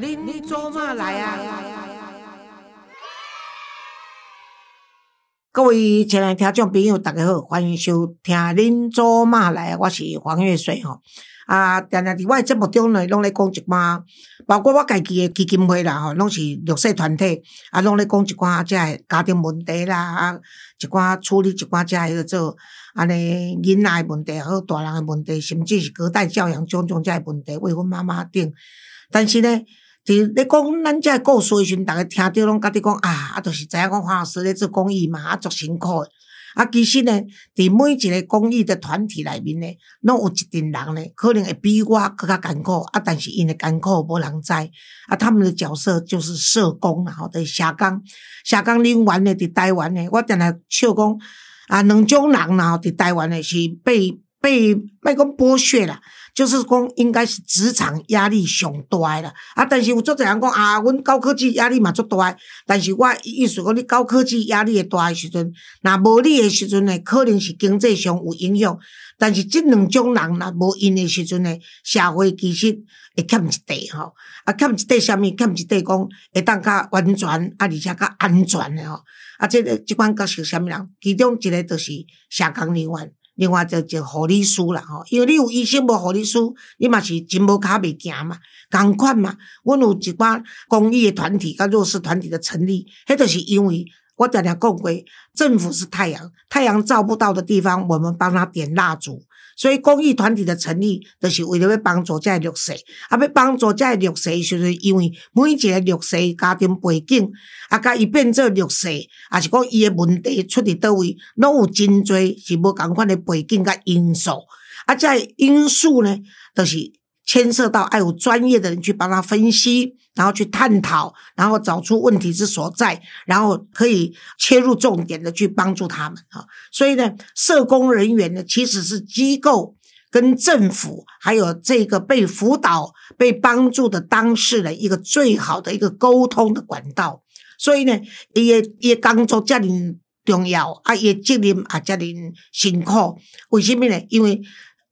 恁做嘛来啊？各位亲爱听众朋友，大家好，欢迎收听《恁做嘛来》，我是黄月水吼。啊，定定伫我诶节目中呢，拢咧讲一寡，包括我家己诶基金会啦吼，拢是绿色团体，啊，拢咧讲一寡遮诶家庭问题啦，啊，一寡处理一寡遮迄个做安尼囡仔诶问题，好大人诶问题，甚至是隔代教养种种遮诶问题，为阮妈妈顶。但是呢，伫咧讲咱遮诶故事诶时阵，逐个听着拢甲你讲啊，啊，著是知影讲黄老师咧做公益嘛，啊，足辛苦诶。啊，其实呢，伫每一个公益的团体内面呢，拢有一群人呢，可能会比我更加艰苦，啊，但是因的艰苦无人知，啊，他们的角色就是社工啦，吼，就是社工，社工人员呢，伫台湾呢，我定来笑讲，啊，两种人然后，伫台湾呢是被被莫讲剥削啦。就是讲，应该是职场压力上大诶啦。啊，但是有足侪人讲啊，阮高科技压力嘛足大诶。但是我意思讲，你高科技压力会大诶时阵，若无你诶时阵呢，可能是经济上有影响。但是即两种人若无因诶时阵呢，社会其实会欠一块吼。啊，欠一块啥物？欠一块讲会当较完全，啊，而且较安全诶吼。啊，即个即款角色啥物人？其中一个就是社工人员。另外就就护理师啦吼，因为你有医生无护理师，你嘛是真无卡袂行嘛，共款嘛。阮有一寡公益的团体、甲弱势团体的成立，迄著是因为我常常讲过，政府是太阳，太阳照不到的地方，我们帮他点蜡烛。所以公益团体的成立，就是为了要帮助遮弱势。啊，要帮助遮弱势，就是因为每一个弱势家庭背景，啊，甲伊变做弱势，啊是讲伊诶问题出伫倒位，拢有真多是无共款诶背景甲因素。啊，遮因素呢，就是。牵涉到爱有专业的人去帮他分析，然后去探讨，然后找出问题之所在，然后可以切入重点的去帮助他们啊。所以呢，社工人员呢，其实是机构跟政府还有这个被辅导、被帮助的当事人一个最好的一个沟通的管道。所以呢，也也工作这么重要啊，也责任啊这么辛苦。为什么呢？因为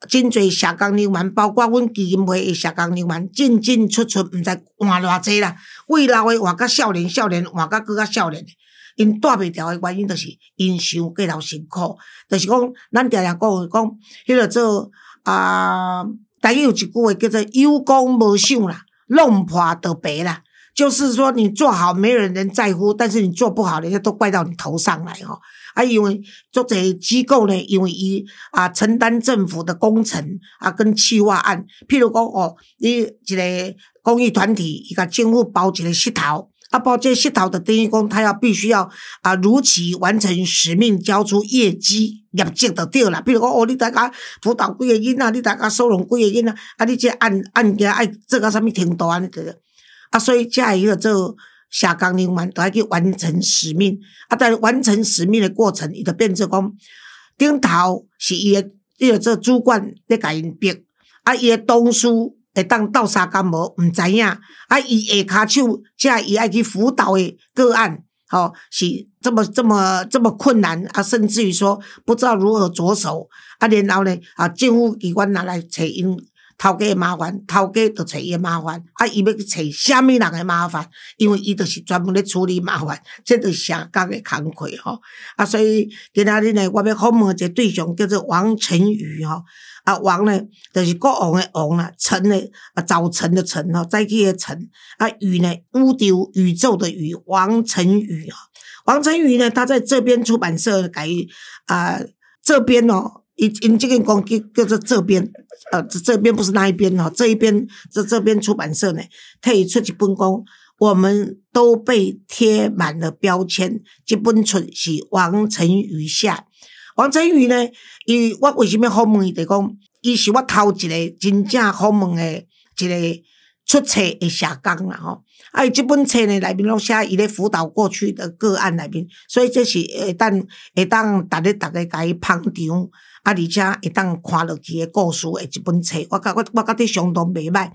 真侪社工人员，包括阮基金会诶社工人员，进进出出，毋知换偌济啦。为老诶换甲少年，少年换甲搁较少年，因带袂调诶原因，就是因伤过头辛苦。就是讲，咱常常讲讲，迄个做啊，台语有一句话叫做“有功无赏啦，弄破就白啦”。就是说，你做好，没人能在乎；但是你做不好，人家都怪到你头上来哦。啊，因为做这机构呢，因为伊啊承担政府的工程啊跟企划案，譬如讲哦，你一个公益团体，伊甲政府包一个石头，啊包这石头的等于讲，他要必须要啊如期完成使命，交出业绩业绩就对啦。譬如讲哦，你大家辅导几个囡仔，你大家收容几个囡仔，啊你这案案件爱做到啥物程度安尼个。啊，所以加一个做下岗人员都要去完成使命。啊，在完成使命的过程，伊就变成讲，顶头是伊个伊个这主管咧甲因逼，啊，伊个同事会当倒三工无毋知影，啊，伊下骹手加伊爱去辅导的个案，吼，是这么这么这么困难啊，甚至于说不知道如何着手，啊，然后呢，啊，政府机关拿来找因。头家麻烦，头家就找伊的麻烦，啊，伊要去找虾米人的麻烦？因为伊就是专门咧处理麻烦，这是社工的工课吼。啊，所以今仔日呢，我要访问一个对象叫做王晨宇吼。啊，王呢，就是国王的王啦，晨呢，啊，早晨的晨吼，早起的晨。啊，宇呢，宇宙宇宙的宇，王晨宇啊。王晨宇呢，他在这边出版社改啊，这边哦。因因这个讲叫叫做这边，呃，这这边不是那一边哦，这一边这这边出版社呢，推出一本讲，我们都被贴满了标签。这本书是王晨宇写，王晨宇呢，伊我为什么好问伊？就讲，伊是我头一个真正好问的一个出册的社工啦吼。啊，伊这本册呢内面拢写伊咧辅导过去的个案内面，所以这是会当会当逐日逐个甲伊捧场。啊而且会当看落去的故事的一本册，我觉我我觉相当袂歹。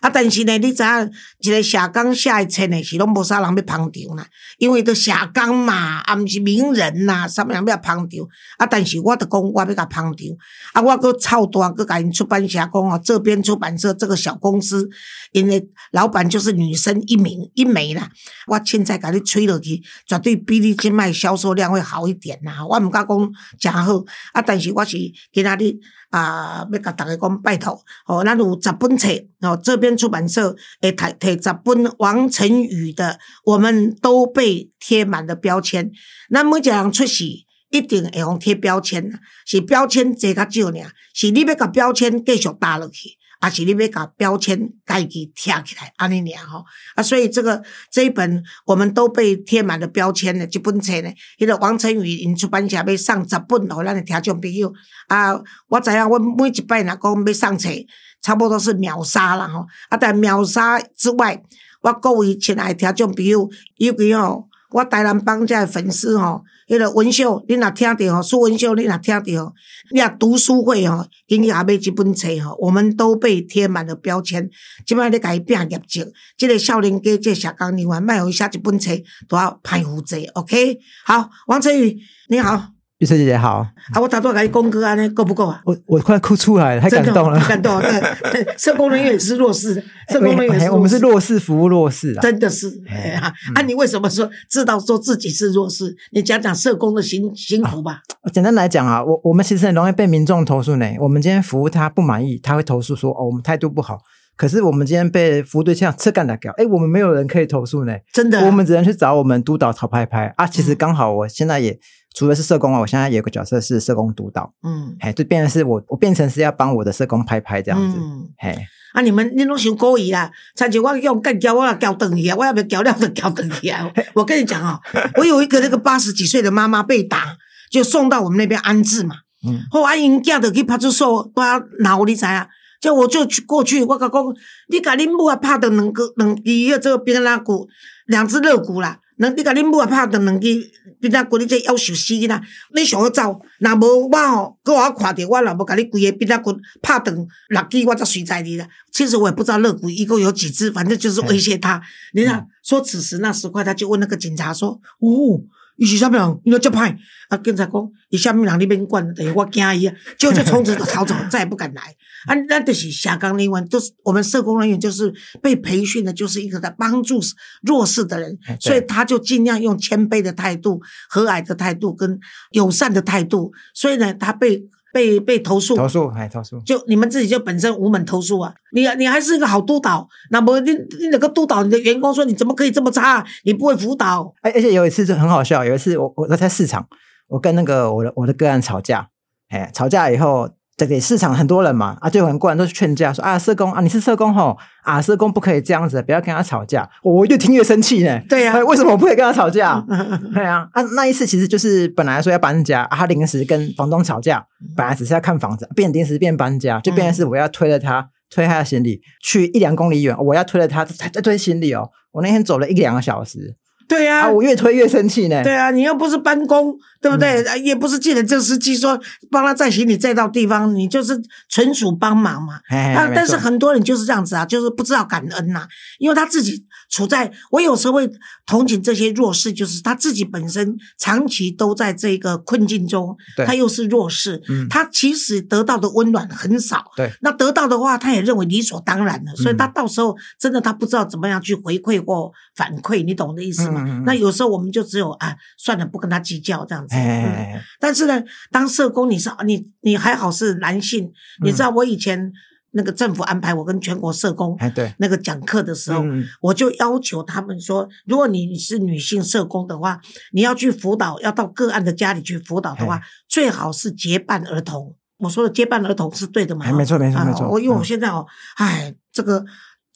啊，但是呢，你知影一个社工写的册呢，是拢无啥人要捧场啦，因为都社工嘛，啊，毋是名人呐，啥物人要捧场？啊，但是我著讲，我要甲捧场，啊，我搁操大，搁甲因出版社讲哦，这边出版社这个小公司，因为老板就是女生一名一枚啦，我凊彩甲你吹落去，绝对比你即卖销售量会好一点呐，我毋敢讲诚好，啊，但是我是今仔日。啊，要甲大家讲拜托，哦，咱有十本册，哦，这边出版社会提提十本王晨宇的，我们都被贴满了标签。咱每一个人出事，一定会用贴标签，是标签侪较少尔，是你要甲标签继续搭落去。还是你要把标签盖给贴起来，安尼尔吼啊！所以这个这一本我们都被贴满了标签的这本册呢，迄个王晨宇因出版社要送十本哦咱的听众朋友啊！我知影，我每一摆若讲要送册，差不多是秒杀啦吼啊！但秒杀之外，我各位亲爱听众朋友，尤其吼，我台南帮家的粉丝吼。迄个文秀，你若听着吼，苏文秀，你若听着吼，你若读书会吼，今日也买一本册吼，我们都被贴满了标签。即摆咧甲伊拼业绩，即个少年家，即个社工人员，卖互伊写一本册，都要排负责。OK，好，王晨宇，你好。玉翠姐姐好，啊，我打多给你公哥啊，那够不够啊？我我快哭出来了，太感动了，感动。对，社工人员也是弱势，社工人员我们是弱势服务弱势啊，真的是。啊，你为什么说知道说自己是弱势？你讲讲社工的辛辛苦吧。简单来讲啊，我我们其实很容易被民众投诉呢。我们今天服务他不满意，他会投诉说哦，我们态度不好。可是我们今天被服务对象车干打掉，哎，我们没有人可以投诉呢，真的，我们只能去找我们督导曹拍拍啊。其实刚好我现在也。除了是社工啊，我现在有个角色是社工督导，嗯，哎，就变成是我，我变成是要帮我的社工拍拍这样子，嗯。嘿，啊，你们你拢想故意啦，参照我用干胶，我要胶等去啊，我要不要胶料就胶等去啊？我跟你讲哦，我有一个那个八十几岁的妈妈被打，就送到我们那边安置嘛，嗯，后来因囝就去派出所，都要闹你知啊？就我就去过去，我讲讲，你甲恁母啊拍的两个两支个这个冰拉骨，两只肋骨啦。那你甲恁母啊拍断两支，变仔骨你这夭寿死啦！你想要走，若无我吼，搁我看着我若无甲你规个边仔骨拍断六支，我则随在你啦。其实我也不知道肋骨一共有几只，反正就是威胁他。你看，说此时那时快，他就问那个警察说：“哦。”伊是啥物人？伊要接歹，啊！警察讲，伊啥物人？你免管，等于我惊伊啊！就就从此就逃走，再也不敢来。啊，那就是下岗人员，就是我们社工人员，就是被培训的，就是一个在帮助弱势的人，所以他就尽量用谦卑的态度、和蔼的态度跟友善的态度。所以呢，他被。被被投诉，投诉哎投诉，就你们自己就本身无门投诉啊！你你还是一个好督导，那么你你哪个督导你的员工说你怎么可以这么差？你不会辅导？而而且有一次就很好笑，有一次我我在市场，我跟那个我的我的个案吵架，哎，吵架以后。这给市场很多人嘛，啊，就很多人都是劝架，说啊，社工啊，你是社工吼，啊，社工不可以这样子，不要跟他吵架。我越听越生气呢。对呀，为什么我不可以跟他吵架？对啊，啊，那一次其实就是本来说要搬家，他临时跟房东吵架，本来只是要看房子，变临时变搬家，就变成是我要推了他，推他的行李去一两公里远，我要推了他再推行李哦。我那天走了一两个小时。对呀，我越推越生气呢。对啊，你又不是搬工，对不对？也不是记得这司机说帮他载行李载到地方，你就是纯属帮忙嘛。啊，但是很多人就是这样子啊，就是不知道感恩呐，因为他自己处在，我有时候会同情这些弱势，就是他自己本身长期都在这个困境中，他又是弱势，他其实得到的温暖很少。对，那得到的话，他也认为理所当然的，所以他到时候真的他不知道怎么样去回馈或反馈，你懂我的意思吗？那有时候我们就只有啊，算了，不跟他计较这样子。但是呢，当社工，你是你你还好是男性，你知道我以前那个政府安排我跟全国社工那个讲课的时候，我就要求他们说，如果你是女性社工的话，你要去辅导，要到个案的家里去辅导的话，最好是结伴儿童。我说的结伴儿童是对的吗？没错，没错，没错。我因为我现在哦，哎，这个。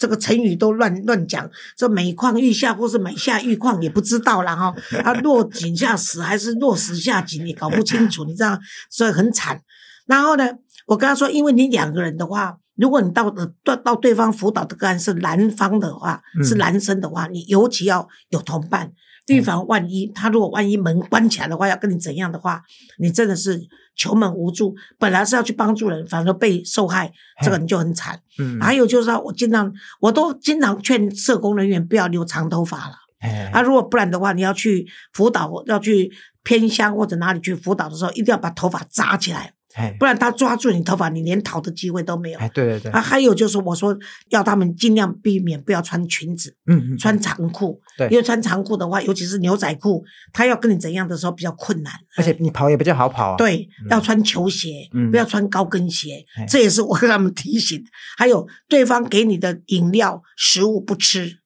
这个成语都乱乱讲，这每况愈下或是每下愈况也不知道了哈。啊，落井下石还是落石下井，你搞不清楚，你知道，所以很惨。然后呢，我跟他说，因为你两个人的话，如果你到的到到对方辅导的个案是男方的话，是男生的话，你尤其要有同伴。预防万一。他如果万一门关起来的话，要跟你怎样的话，你真的是求门无助。本来是要去帮助人，反而被受害，这个你就很惨。嗯，还有就是说，我经常我都经常劝社工人员不要留长头发了。哎啊，如果不然的话，你要去辅导，要去偏乡或者哪里去辅导的时候，一定要把头发扎起来，哎不然他抓住你头发，你连逃的机会都没有。哎，对对对，啊，还有就是我说要他们尽量避免不要穿裙子，嗯嗯，穿长裤，对因为穿长裤的话，尤其是牛仔裤，他要跟你怎样的时候比较困难。而且你跑也比较好跑啊。，对，要穿球鞋，嗯不要穿高跟鞋哎，这也是我跟他们提醒。还有对方给你的饮料、食物不吃，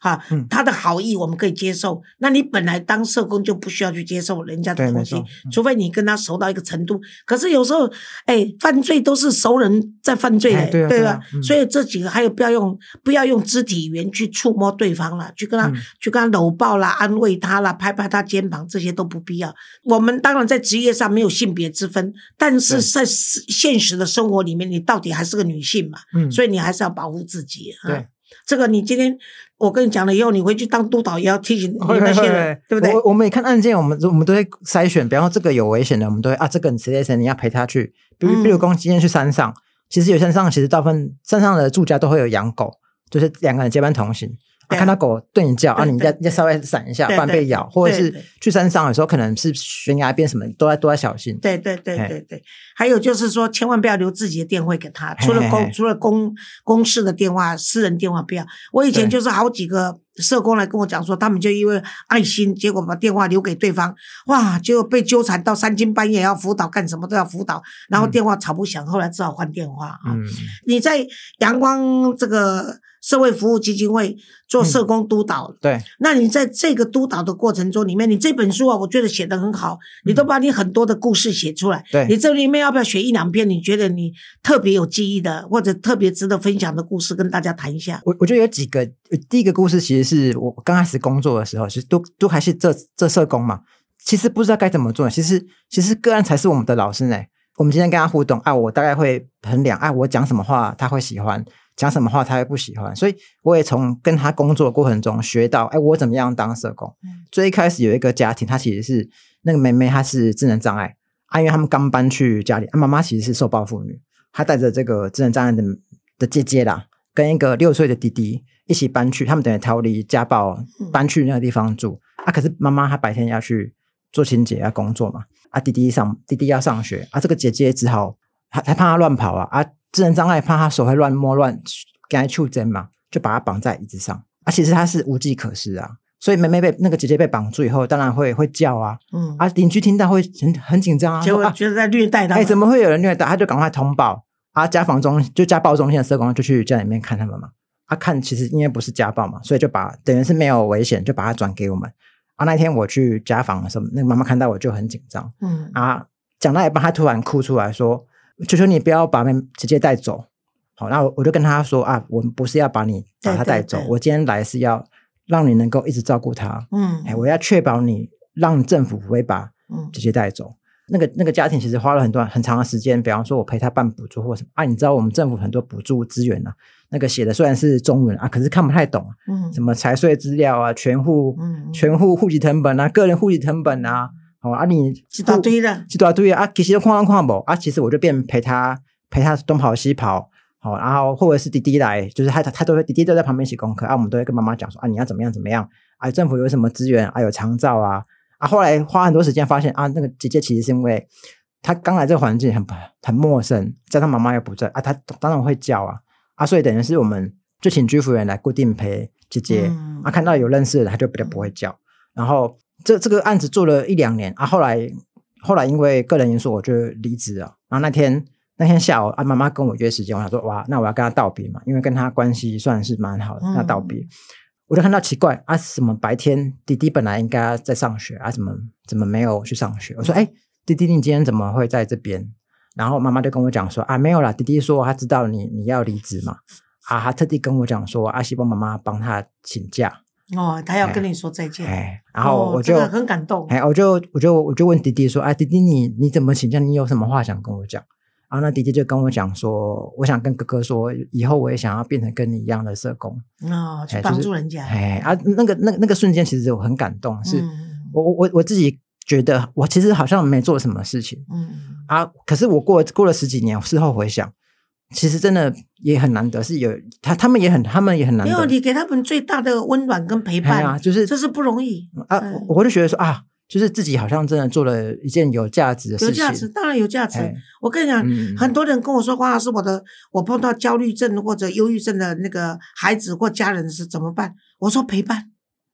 哈嗯，他的好意我们可以接受。那你本来当社工就不需要去接受人家的东西除非你跟他熟到一个程度。可是有时候，哎，犯罪都是熟人在犯罪对啊对吧？所以这几个还有不要用不要用肢体语言去触摸对方了，去跟他、嗯去跟他搂抱啦、安慰他啦、拍拍他肩膀，这些都不必要。我们当然在职业上没有性别之分，但是在现实的生活里面，你到底还是个女性嘛，嗯，所以你还是要保护自己。啊对，这个你今天我跟你讲了以后，你回去当督导也要提醒那些会人，对不对？我我们也看案件，我们我们都会筛选，比方说这个有危险的，我们都会啊，这个你谁谁谁你要陪他去。比如嗯比如公今天去山上，其实有山上其实大部分山上的住家都会有养狗，就是两个人结伴同行。看到狗对你叫啊，对你要对。要稍微闪一下，不然被咬，或者是去山上的时候可能是悬崖边什么，都要都要小心。对对对嘿。对对，还有就是说，千万不要留自己的电话给他，除了公除了公公司的电话，私人电话不要。我以前就是好几个社工来跟我讲说，他们就因为爱心，结果把电话留给对方，哇，结果被纠缠到三更半夜要辅导，干什么都要辅导，然后嗯。电话吵不响，后来只好换电话啊。嗯，你在阳光这个社会服务基金会做嗯社工督导，对，那你在这个督导的过程中里面，你这本书啊，我觉得写得很好，你都把你很多的故事写出来。嗯对你这里面要不要选一两篇？你觉得你特别有记忆的，或者特别值得分享的故事，跟大家谈一下？我我觉得有几个，呃第一个故事其实是我刚开始工作的时候，其实都都还是这这社工嘛，其实不知道该怎么做。其实其实个案才是我们的老师呢。我们今天跟他互动，啊，我大概会衡量，啊，我讲什么话他会喜欢，讲什么话他会不喜欢。所以我也从跟他工作的过程中学到，哎，我怎么样当社工。嗯最一开始有一个家庭，他其实是那个妹妹，她是智能障碍，啊，因为他们刚搬去家里，啊，妈妈其实是受暴妇女，她带着这个智能障碍的的姐姐啦，跟一个六岁的弟弟一起搬去，他们等于逃离家暴嗯，搬去那个地方住。啊，可是妈妈她白天要去做清洁要工作嘛，啊，弟弟上弟弟要上学，啊，这个姐姐只好还还怕他乱跑啊，啊，智能障碍怕他手会乱摸乱给他触针嘛，就把他绑在椅子上，啊，其实他是无计可施啊。所以妹妹被那个姐姐被绑住以后，当然会会叫啊，嗯，啊，邻居听到会很很紧张啊，结果觉得在虐待他哎、们。怎么会有人虐待？他就赶快通报啊！家访中就家暴中心的社工就去家里面看他们嘛。啊，看其实因为不是家暴嘛，所以就把等于是没有危险，就把他转给我们。啊，那天我去家访的时候，那个妈妈看到我就很紧张嗯啊，讲到一半，她突然哭出来说：“求求你不要把妹直接带走。”好，那我我就跟他说啊，我们不是要把你把她对对带走对，我今天来是要让你能够一直照顾他。嗯哎，我要确保你让政府不会把嗯姐姐带走。那个那个家庭其实花了很多很长的时间，比方说我陪他办补助或什么啊，你知道我们政府很多补助资源啊，那个写的虽然是中文啊，可是看不太懂啊，嗯什么财税资料啊，全户、嗯全户户籍成本啊，个人户籍成本啊，好、啊你一大堆的一大堆啊，其实都看看不啊，其实我就变陪他陪他东跑西跑。好，然后或者是弟弟来，就是他他他都会弟弟都在旁边写功课啊，我们都会跟妈妈讲说啊，你要怎么样怎么样啊，政府有什么资源啊，有长照啊，啊，后来花很多时间发现啊，那个姐姐其实是因为她刚来这个环境很很陌生，加上妈妈又不在啊，她当然会叫啊啊，所以等于是我们就请居服员来固定陪姐姐、嗯啊，看到有认识的她就比较不会叫，然后这这个案子做了一两年啊，后来后来因为个人因素我就离职了，然后那天。那天下午啊，妈妈跟我约时间，我想说哇，那我要跟她道别嘛，因为跟她关系算是蛮好的，跟她道别。我就看到奇怪啊，什么白天弟弟本来应该在上学啊，怎么怎么没有去上学？我说，哎、弟弟，你今天怎么会在这边？然后妈妈就跟我讲说啊，没有啦，弟弟说他知道你你要离职嘛，啊，他特地跟我讲说阿，希望妈妈帮他请假，哦，他要跟你说再见，哎，然后哦我就、这个很感动，哎，我就我就我就问弟弟说，啊，弟弟你你怎么请假？你有什么话想跟我讲？然后那弟弟就跟我讲说，我想跟哥哥说，以后我也想要变成跟你一样的社工，哦，去哎帮助人家。哎啊，那个那个那个瞬间，其实我很感动，是嗯我我我我自己觉得我其实好像没做什么事情嗯，啊，可是我过过了十几年，事后回想，其实真的也很难得，是有他他们也很他们也很难没有，你给他们最大的温暖跟陪伴，啊，就是这是不容易。啊嗯，我就觉得说啊，就是自己好像真的做了一件有价值的事情，有价值，当然有价值。哎我跟你讲，嗯很多人跟我说，黄老师，我的我碰到焦虑症或者忧郁症的那个孩子或家人是怎么办？我说陪伴。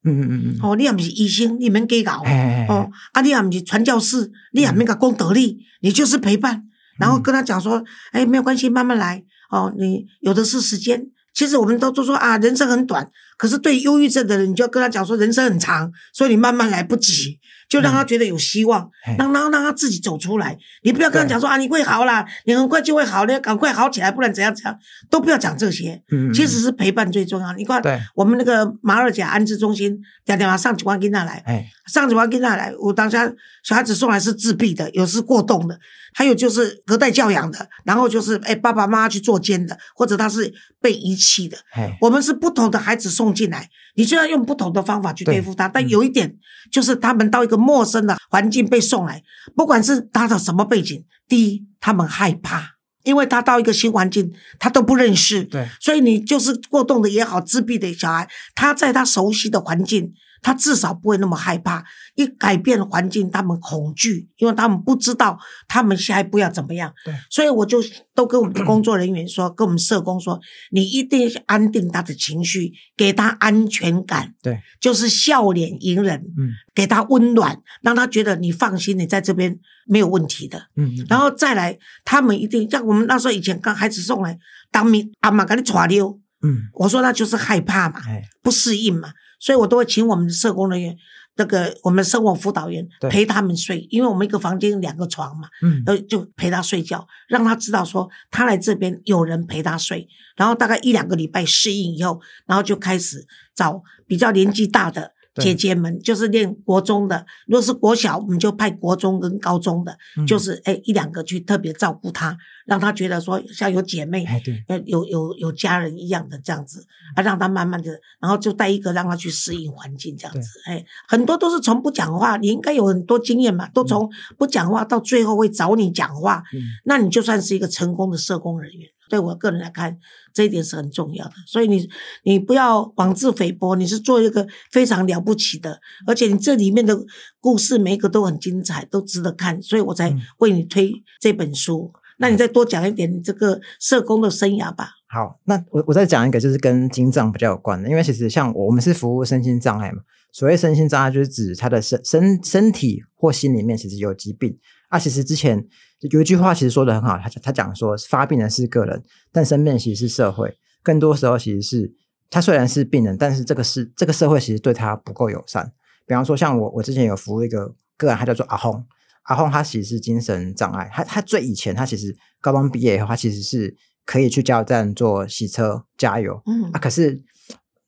嗯嗯嗯嗯，哦，你也不是医生，你们给搞。哎哦，啊，你也不是传教士，你也没个功德力，你就是陪伴，然后跟他讲说，哎，没有关系，慢慢来。哦，你有的是时间。其实我们都都说啊，人生很短，可是对忧郁症的人，你就要跟他讲说，人生很长，所以你慢慢来，不急，就让他觉得有希望，哎让让让他自己走出来。你不要跟他对讲说啊，你会好啦，你很快就会好，你要赶快好起来，不然怎样怎样，都不要讲这些。嗯，嗯其实是陪伴最重要。你看，我们那个马尔甲安置中心，点点上几万跟他来，哎，上几万跟他来，我当下小孩子送来是自闭的，有时过动的，还有就是隔代教养的，然后就是哎爸爸妈妈去做监的，或者他是被遗弃的。哎，我们是不同的孩子送进来，你就要用不同的方法去对付他。但有一点就是，他们到一个陌生的环境被送来，不管是他的什么背景，第一，他们害怕，因为他到一个新环境，他都不认识，对，所以你就是过动的也好，自闭的小孩，他在他熟悉的环境，他至少不会那么害怕。一改变环境，他们恐惧，因为他们不知道他们下一步要怎么样对。所以我就都跟我们的工作人员说，跟我们社工说，你一定要安定他的情绪，给他安全感，对，就是笑脸迎人，嗯给他温暖，让他觉得你放心，你在这边没有问题的。嗯，嗯然后再来，他们一定像我们那时候以前刚孩子送来，当面阿妈给你抓溜，嗯，我说那就是害怕嘛，哎，不适应嘛，所以我都会请我们的社工人员，那个我们生活辅导员陪他们睡，因为我们一个房间两个床嘛，嗯，呃，就陪他睡觉，让他知道说他来这边有人陪他睡，然后大概一两个礼拜适应以后，然后就开始找比较年纪大的。姐姐们就是念国中的，如果是国小，我们就派国中跟高中的，嗯就是哎一两个去特别照顾他，让他觉得说像有姐妹，哎，对，呃，有有有家人一样的这样子啊，让他慢慢的，然后就带一个让他去适应环境这样子，哎，很多都是从不讲话，你应该有很多经验嘛，都从不讲话到最后会找你讲话，嗯那你就算是一个成功的社工人员。对我个人来看，这一点是很重要的，所以你你不要妄自菲薄，你是做一个非常了不起的，而且你这里面的故事每一个都很精彩，都值得看，所以我才嗯为你推这本书。那你再多讲一点你这个社工的生涯吧。好，那我我再讲一个，就是跟精障比较有关的，因为其实像我们是服务身心障碍嘛，所谓身心障碍就是指他的身身身体或心里面其实有疾病啊。其实之前有一句话其实说的很好，他他讲说发病的是个人，但生病其实是社会，更多时候其实是他虽然是病人，但是这个是这个社会其实对他不够友善。比方说像我我之前有服务一个个案，他叫做阿红，阿红他其实是精神障碍，他他最以前他其实高中毕业以后，他其实是可以去加油站做洗车加油。嗯。啊，，可是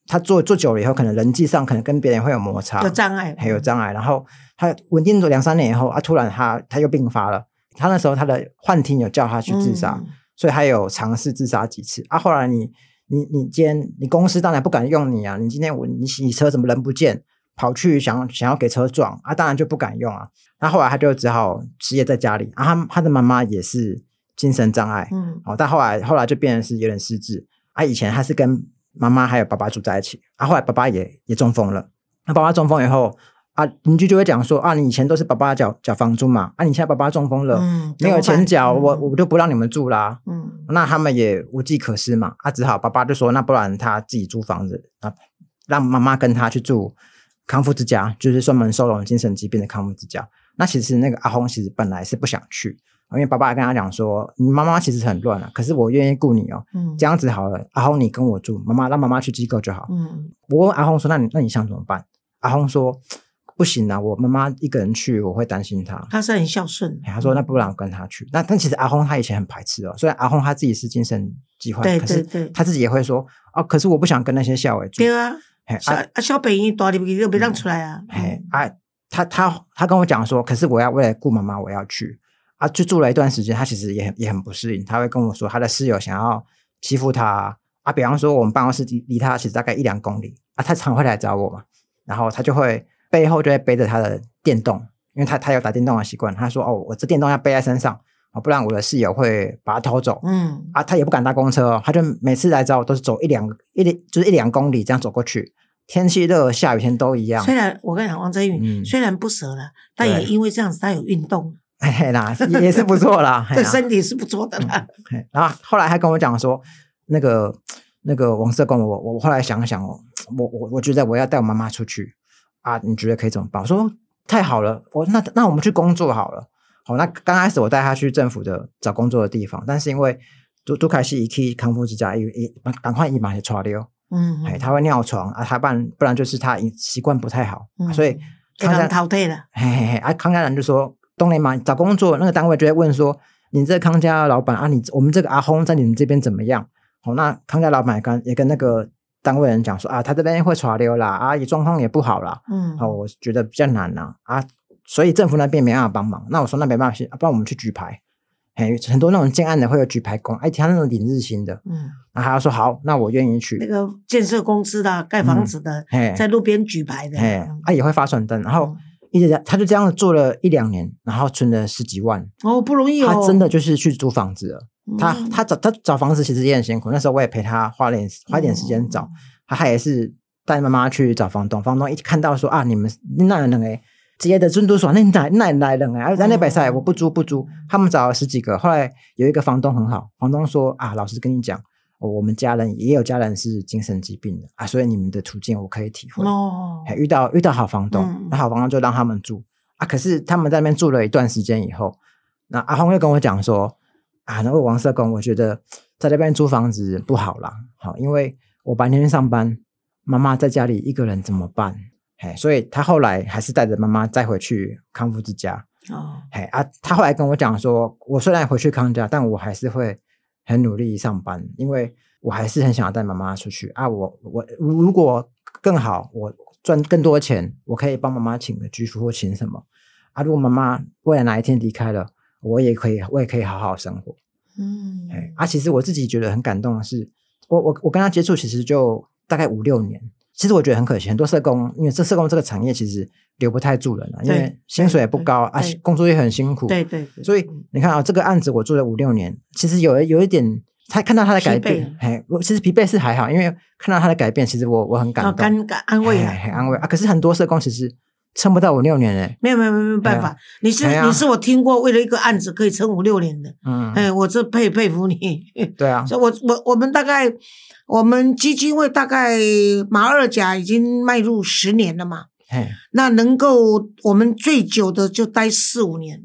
他做做久了以后，可能人际上可能跟别人会有摩擦，有障碍，还有障碍，然后他稳定了两三年以后啊，突然他他又病发了，他那时候他的幻听有叫他去自杀，嗯。所以他有尝试自杀几次。啊。后来你你你今天你公司当然不敢用你啊，你今天我你洗车怎么人不见，跑去想想要给车撞啊，当然就不敢用啊。那后来他就只好失业在家里啊，他他的妈妈也是精神障碍，嗯哦，但后来后来就变成是有点失智啊。以前他是跟妈妈还有爸爸住在一起啊，后来爸爸也也中风了。那爸爸中风以后啊，邻居就会讲说啊，你以前都是爸爸缴缴房租嘛，啊，你现在爸爸中风了，嗯没有钱缴，我我我就不让你们住啦。嗯那他们也无计可施嘛，啊，只好爸爸就说，那不然他自己租房子啊，让妈妈跟他去住康复之家，就是专门收容精神疾病的康复之家。那其实那个阿红其实本来是不想去，因为爸爸跟他讲说，你妈妈其实很乱啊，可是我愿意雇你哦，嗯这样子好了，阿红你跟我住，妈妈让妈妈去机构就好。嗯我问阿红说，那你那你想怎么办？阿红说不行啊，我妈妈一个人去，我会担心她。她是很孝顺，哎他说：“那不然我跟他去。那但其实阿红他以前很排斥哦，虽然阿红他自己是精神疾患，对可是对对他自己也会说哦，可是我不想跟那些校委住。对啊，啊啊小北医大入去就别让出来啊，嘿啊，他他他跟我讲说，可是我要为了顾妈妈，我要去啊，就住了一段时间，他其实也很也很不适应，他会跟我说他的室友想要欺负他啊，比方说我们办公室离离他其实大概一两公里啊，他常会来找我嘛，然后他就会背后就会背着他的电动，因为他他有打电动的习惯，他说哦，我这电动要背在身上。不然我的室友会把他偷走。嗯啊，他也不敢搭公车哦，他就每次来找我都是走一两一两就是一两公里这样走过去。天气热、下雨天都一样。虽然我跟你讲，王振宇虽然不舍了，但也因为这样子他有运动。哎啦，也是不错啦，对身体是不错的啦。然后后来他跟我讲说，那个那个王社工，我我后来想想哦，我我我觉得我要带我妈妈出去啊，你觉得可以怎么办？我说太好了，我那那我们去工作好了。好，那刚开始我带他去政府的找工作的地方，但是因为杜杜凯西一去康复之家，一一赶快一马就抓溜，嗯，哎，他会尿床啊，他不然不然就是他习惯不太好，所以康家淘汰了，嘿嘿嘿，啊，康家人就说东雷嘛找工作那个单位就会问说，你这康家老板啊，你我们这个阿轰在你们这边怎么样？好，那康家老板也跟也跟那个单位人讲说啊，他这边会抓溜啦，啊，也状况也不好啦，嗯，好，我觉得比较难呐，啊。所以政府那边没办法帮忙，那我说那没办法，不然我们去举牌。嘿，很多那种建案的会有举牌工，哎，他那种领日薪的，嗯，然后他说好，那我愿意去。那个建设公司的盖房子的，在路边举牌的，哎，他也会发传单，然后一直他就这样做了一两年，然后存了十几万。哦，不容易哦。他真的就是去租房子了。他他找他找房子其实也很辛苦，那时候我也陪他花点花点时间找，他他也是带妈妈去找房东，房东一看到说啊，你们那人哎。职业的尊都说：“那哪哪来人啊？在那边赛，我不租不租。他们找了十几个，后来有一个房东很好，房东说啊，老师跟你讲，我们家人也有家人是精神疾病的啊，所以你们的处境我可以体会。哦，遇到遇到好房东，那好房东就让他们住啊。可是他们在那边住了一段时间以后，那阿红又跟我讲说啊，那位王社工，我觉得在那边租房子不好啦，好，因为我白天上班，妈妈在家里一个人怎么办？”嘿，所以他后来还是带着妈妈再回去康复之家。哦，嘿啊，他后来跟我讲说，我虽然回去康家，但我还是会很努力上班，因为我还是很想要带妈妈出去啊。我我如果更好，我赚更多钱，我可以帮妈妈请个居服或请什么啊。如果妈妈未来哪一天离开了，我也可以，我也可以好好生活。嗯，哎，啊，其实我自己觉得很感动的是，我我我跟他接触其实就大概五六年。其实我觉得很可惜，很多社工，因为这社工这个产业其实留不太住人了，因为薪水也不高啊，工作也很辛苦。对对。所以你看啊，这个案子我做了五六年，其实有有一点，他看到他的改变，哎，我其实疲惫是还好，因为看到他的改变，其实我我很感动，感安慰，很安慰啊。可是很多社工其实撑不到五六年哎，没有没有没有办法，你是你是我听过为了一个案子可以撑五六年的，嗯，哎，我这佩佩服你。对啊，所以我我我们大概。我们基金会大概马二甲已经迈入十年了嘛，那能够我们最久的就待四五年，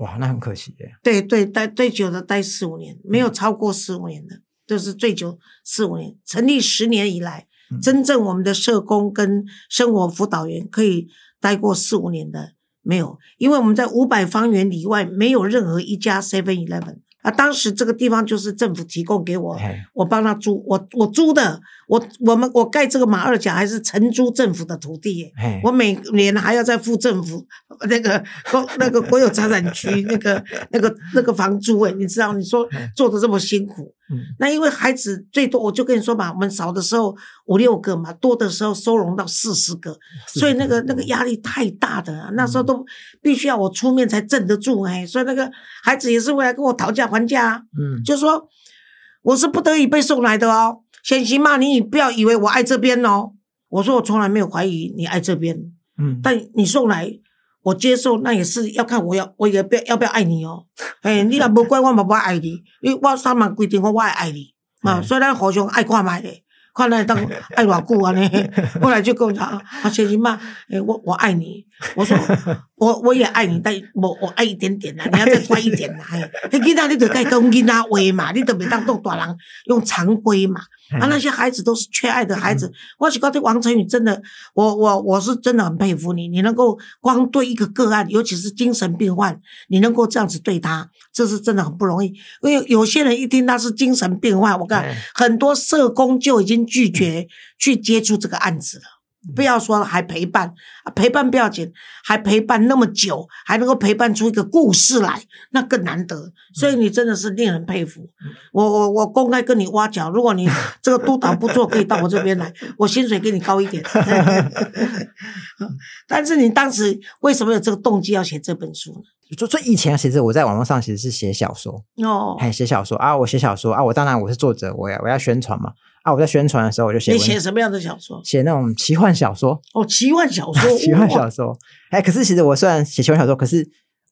哇，那很可惜耶。对对，待最久的待四五年，没有超过四五年的，就是最久四五年。成立十年以来，真正我们的社工跟生活辅导员可以待过四五年的没有，因为我们在五百方圆里外没有任何一家 Seven Eleven。啊，当时这个地方就是政府提供给我，我帮他租，我我租的，我我们我盖这个马二甲还是承租政府的土地，我每年还要再付政府那个国那个国有财产局那个那个那个房租哎，你知道？你说做的这么辛苦。那因为孩子最多，我就跟你说嘛，我们少的时候五六个嘛，多的时候收容到四十个，所以那个那个压力太大的，那时候都必须要我出面才镇得住哎，所以那个孩子也是会来跟我讨价还价，嗯，就说我是不得已被送来的哦，先行嘛，你不要以为我爱这边哦，我说我从来没有怀疑你爱这边，嗯，但你送来。我接受，那也是要看我要，我也不要要不要爱你哦。哎，你若无怪我，嘛不爱你，因为我上面规定我我会爱你嘛。所以咱互相爱看卖的，看来当 爱偌久安尼。后来就跟我讲啊，先生嘛，哎，我我爱你。我说我我也爱你，但我我爱一点点啦，你要再乖一点啦。嘿，囡仔你得该跟囡仔话嘛，你得别当做大人用常规嘛。啊，那些孩子都是缺爱的孩子。我是觉得王成宇真的，我我我是真的很佩服你。你能够光对一个个案，尤其是精神病患，你能够这样子对他，这是真的很不容易。因为有些人一听他是精神病患，我看很多社工就已经拒绝去接触这个案子了。不要说还陪伴，陪伴不要紧，还陪伴那么久，还能够陪伴出一个故事来，那更难得。所以你真的是令人佩服。我我我公开跟你挖角，如果你 这个督导不做，可以到我这边来，我薪水给你高一点。但是你当时为什么有这个动机要写这本书呢？就就以前其实我在网络上其实是写小说，哦，还写小说啊，我写小说啊，我当然我是作者，我要我要宣传嘛啊，我在宣传的时候我就写你写什么样的小说？写那种奇幻小说，哦，奇幻小说，奇幻小说。哎，可是其实我虽然写奇幻小说，可是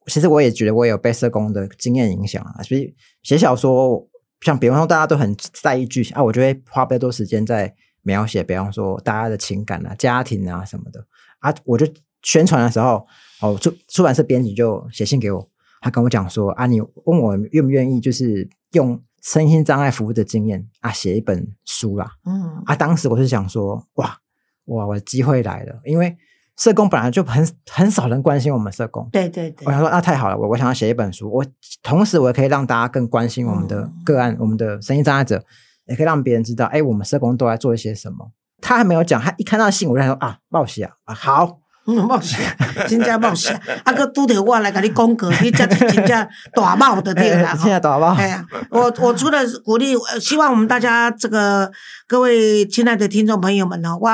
其实我也觉得我有被社工的经验影响啊。所以写小说，像比方说大家都很在意剧情啊，我就会花比较多时间在描写，比方说大家的情感啊、家庭啊什么的啊。我就宣传的时候，哦，出出版社编辑就写信给我，他跟我讲说啊，你问我愿不愿意，就是用身心障碍服务的经验啊，写一本书啦。嗯，啊，当时我是想说，哇哇，我的机会来了，因为社工本来就很很少人关心我们社工。对对对我，想说，那太好了，我我想要写一本书，我同时我也可以让大家更关心我们的嗯个案，我们的身心障碍者，也可以让别人知道，哎，我们社工都在做一些什么。他还没有讲，他一看到信，我就想说啊，报喜啊，啊好，嗯，冒险，真正冒险，啊，个拄着我来甲你讲过，你才是 真正大冒的对啦。现在大冒？哎呀，我我除了鼓励，呃希望我们大家这个各位亲爱的听众朋友们呢，我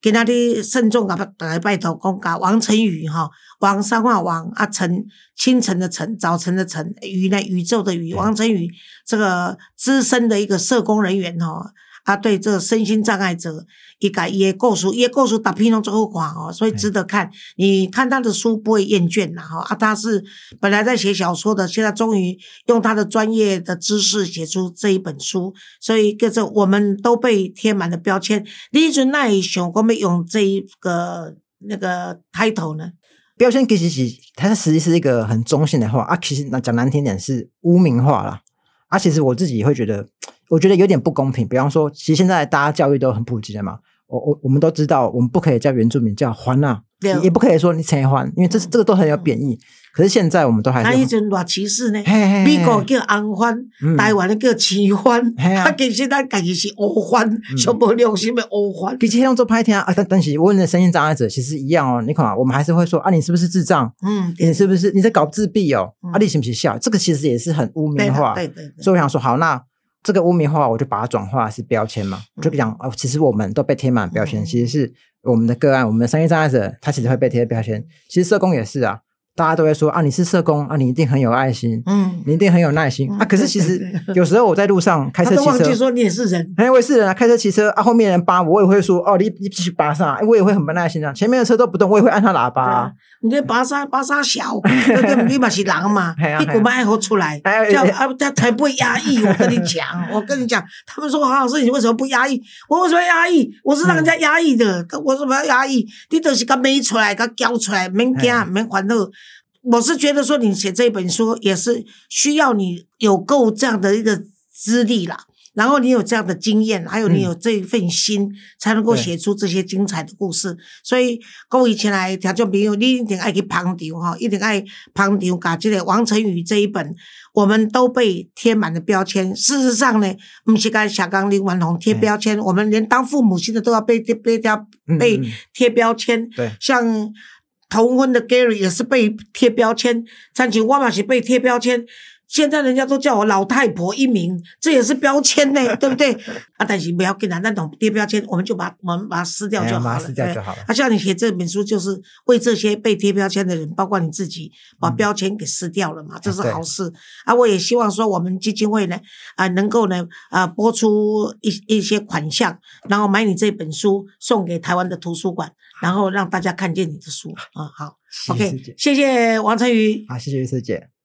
今仔日慎重甲大家拜托公告王晨宇哈，王三画王啊晨，清晨的晨，早晨的晨，宇呢宇宙的宇，王晨宇这个资深的一个社工人员哈。啊，对这个身心障碍者，伊甲伊的故事，伊的故事大片拢最好看哦，所以值得看。你看他的书不会厌倦啦，哈啊，他是本来在写小说的，现在终于用他的专业的知识写出这一本书，所以跟着我们都被贴满了标签。你一阵那想我们用这一个那个 title 呢？标签其实是它实际是一个很中性的话啊，其实那讲难听点是污名化啦。啊，其实我自己会觉得，我觉得有点不公平。比方说，其实现在大家教育都很普及的嘛，我我我们都知道，我们不可以叫原住民叫欢啊，也也不可以说你陈欢，因为这是这个都很有贬义。可是现在我们都还是那一阵偌歧视呢？美国叫安番，嗯台湾的叫青番，嘿啊 啊，其实咱家己是欧番，上无良心的乌番。比起那种做拍天啊，啊但但是我们的身心障碍者其实一样哦。你看啊，我们还是会说啊，你是不是智障？嗯，你是不是你在搞自闭哦？嗯啊，你是不是笑？这个其实也是很污对名化。对对对，所以我想说，好，那这个污名化，我就把它转化是标签嘛，我就讲哦，其实我们都被贴满标签，嗯其实是我们的个案，我们的商业障碍者，他其实会被贴标签。其实社工也是啊，大家都会说啊，你是社工啊，你一定很有爱心，嗯，你一定很有耐心嗯啊。可是其实 有时候我在路上开他车骑车。都忘记说你也是人。哎，我也是人啊，开车骑车啊，后面人扒我，我也会说哦，你你继续扒上，啊我也会很不耐心啊。前面的车都不动，我也会按他喇叭、啊。你这巴沙巴沙小，对不对？你嘛是狼嘛 嘿啊，你古麦好出来，哎哎这样哎啊，他才不会压抑。我跟你讲，我跟你讲，他们说黄老师，你为什么不压抑？我为什么要压抑？我是让人家压抑的，我为什么要压抑？你都是个美出来，甲教出来，免惊，免烦恼。我是觉得说，你写这本书也是需要你有够这样的一个资历啦，然后你有这样的经验，还有你有这一份心，才能够对写出这些精彩的故事。所以各位前来听众朋友，你一定爱去捧场哈，一定爱捧场，把这个王成宇这一本，我们都被贴满了标签。事实上呢，不是跟小刚林文宏贴标签，我们连当父母亲的都要被贴被贴被贴标签。对像同婚的 Gary 也是被贴标签，参请我嘛是被贴标签。现在人家都叫我老太婆一名，这也是标签呢，对不对？啊，但是不要跟他那种贴标签，我们就把我们把它撕掉哎就好了。撕掉就好了。啊，像你写这本书，就是为这些被贴标签的人，包括你自己，把嗯标签给撕掉了嘛，这是好事啊。我也希望说，我们基金会呢，啊，能够呢，啊，拨出一一些款项，然后买你这本书送给台湾的图书馆，然后让大家看见你的书啊。好，OK，谢谢王成宇。好，谢谢师姐。